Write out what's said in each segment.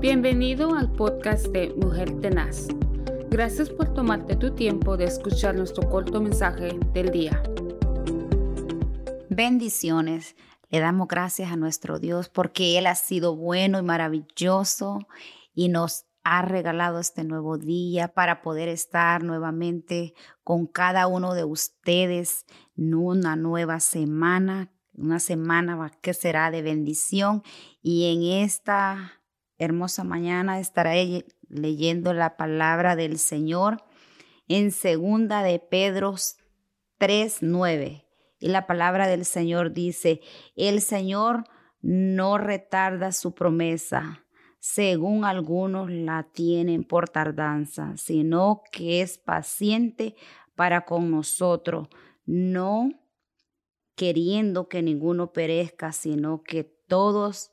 Bienvenido al podcast de Mujer Tenaz. Gracias por tomarte tu tiempo de escuchar nuestro corto mensaje del día. Bendiciones. Le damos gracias a nuestro Dios porque Él ha sido bueno y maravilloso y nos ha regalado este nuevo día para poder estar nuevamente con cada uno de ustedes en una nueva semana, una semana que será de bendición y en esta hermosa mañana estaré leyendo la palabra del Señor en segunda de Pedro 3:9. Y la palabra del Señor dice, "El Señor no retarda su promesa, según algunos la tienen por tardanza, sino que es paciente para con nosotros, no queriendo que ninguno perezca, sino que todos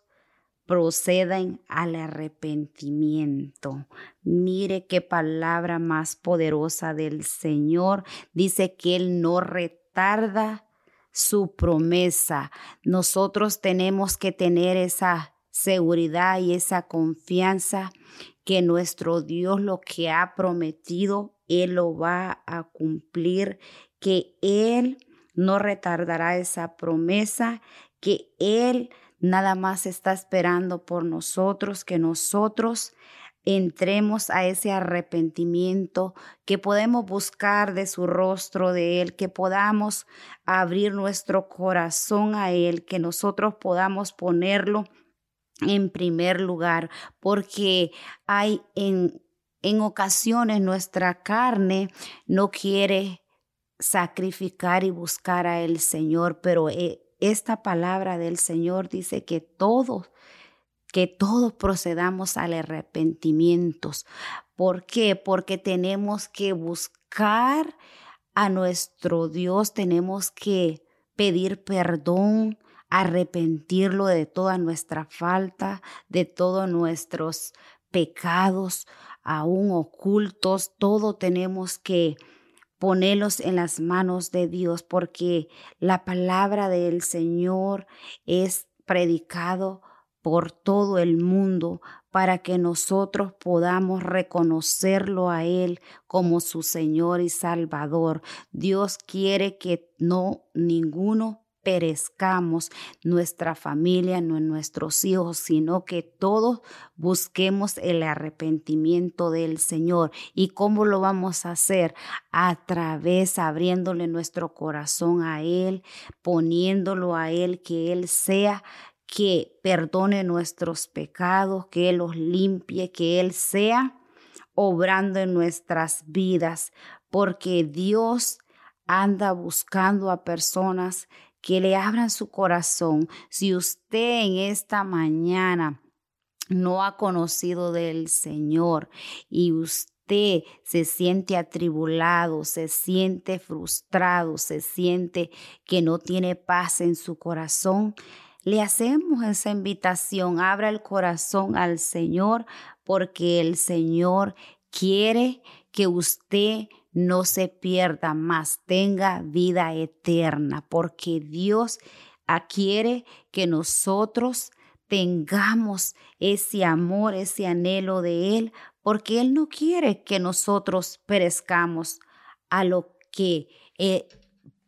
proceden al arrepentimiento. Mire qué palabra más poderosa del Señor. Dice que Él no retarda su promesa. Nosotros tenemos que tener esa seguridad y esa confianza que nuestro Dios lo que ha prometido, Él lo va a cumplir, que Él no retardará esa promesa, que Él nada más está esperando por nosotros, que nosotros entremos a ese arrepentimiento, que podemos buscar de su rostro de Él, que podamos abrir nuestro corazón a Él, que nosotros podamos ponerlo en primer lugar, porque hay en, en ocasiones nuestra carne no quiere sacrificar y buscar a el Señor, pero eh, esta palabra del Señor dice que todos, que todos procedamos al arrepentimiento. ¿Por qué? Porque tenemos que buscar a nuestro Dios, tenemos que pedir perdón, arrepentirlo de toda nuestra falta, de todos nuestros pecados, aún ocultos, todo tenemos que ponerlos en las manos de Dios, porque la palabra del Señor es predicado por todo el mundo para que nosotros podamos reconocerlo a Él como su Señor y Salvador. Dios quiere que no ninguno perezcamos nuestra familia, no nuestros hijos, sino que todos busquemos el arrepentimiento del Señor. ¿Y cómo lo vamos a hacer? A través, abriéndole nuestro corazón a Él, poniéndolo a Él, que Él sea que perdone nuestros pecados, que Él los limpie, que Él sea obrando en nuestras vidas, porque Dios anda buscando a personas que le abran su corazón. Si usted en esta mañana no ha conocido del Señor y usted se siente atribulado, se siente frustrado, se siente que no tiene paz en su corazón, le hacemos esa invitación, abra el corazón al Señor porque el Señor quiere que usted no se pierda más, tenga vida eterna, porque Dios quiere que nosotros tengamos ese amor, ese anhelo de Él, porque Él no quiere que nosotros perezcamos a lo que eh,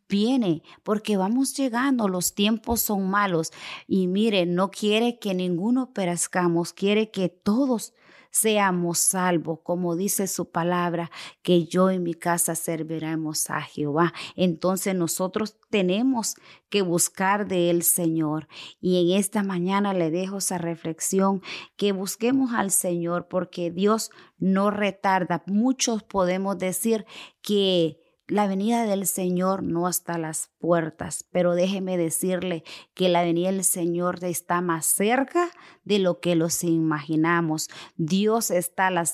viene, porque vamos llegando, los tiempos son malos y mire, no quiere que ninguno perezcamos, quiere que todos seamos salvos, como dice su palabra, que yo y mi casa serviremos a Jehová. Entonces nosotros tenemos que buscar de Señor. Y en esta mañana le dejo esa reflexión, que busquemos al Señor, porque Dios no retarda. Muchos podemos decir que la venida del Señor no está a las puertas, pero déjeme decirle que la venida del Señor está más cerca de lo que los imaginamos. Dios está a la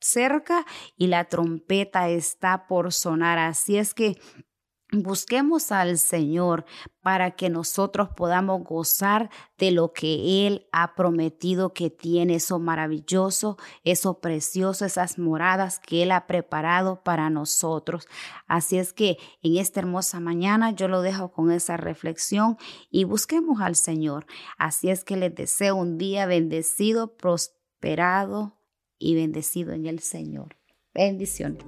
cerca y la trompeta está por sonar. Así es que Busquemos al Señor para que nosotros podamos gozar de lo que Él ha prometido que tiene, eso maravilloso, eso precioso, esas moradas que Él ha preparado para nosotros. Así es que en esta hermosa mañana yo lo dejo con esa reflexión y busquemos al Señor. Así es que les deseo un día bendecido, prosperado y bendecido en el Señor. Bendiciones.